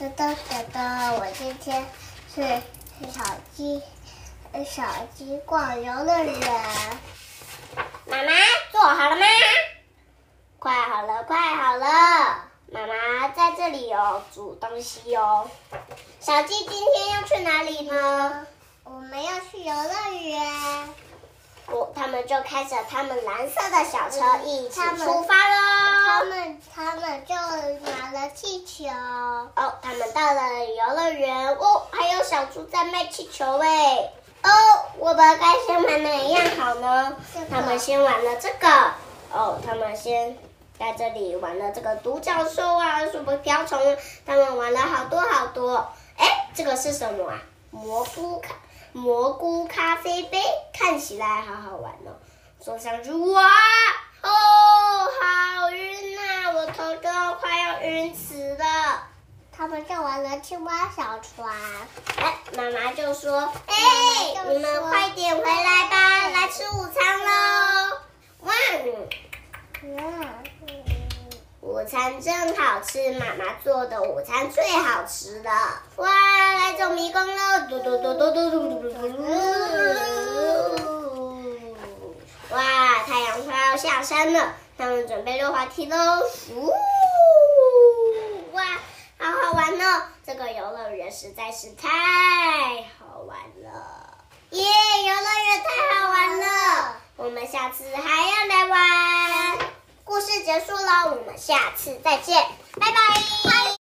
噔噔噔噔，我今天是小鸡，小鸡逛游乐园。妈妈做好了吗？快好了，快好了！妈妈在这里哦，煮东西哦。小鸡今天要去哪里呢？我们要去游乐园。他们就开着他们蓝色的小车一起出发喽。他们他们就拿了气球。哦，他们到了游乐园哦，还有小猪在卖气球哎。哦，我们该先玩哪一样好呢？他们先玩了这个。哦，他们先在这里玩了这个独角兽啊，什么瓢虫，他们玩了好多好多。哎，这个是什么啊？蘑菇咖蘑菇咖啡杯，看起来好好玩哦。坐上去，哇哦，好晕呐，我头都快要晕死了。他们就玩了青蛙小船。哎，妈妈就说：“哎，你们快点回来吧，来吃午餐喽！”哇，午餐真好吃，妈妈做的午餐最好吃了。哇，来走迷宫喽！嘟嘟嘟嘟嘟嘟嘟嘟嘟。哇，太阳快要下山了，他们准备溜滑梯喽！呜，哇，好好玩哦！这个游乐园实在是太好玩了，耶！游乐园太好玩了，我们下次还要来玩。故事结束了，我们下次再见，拜拜。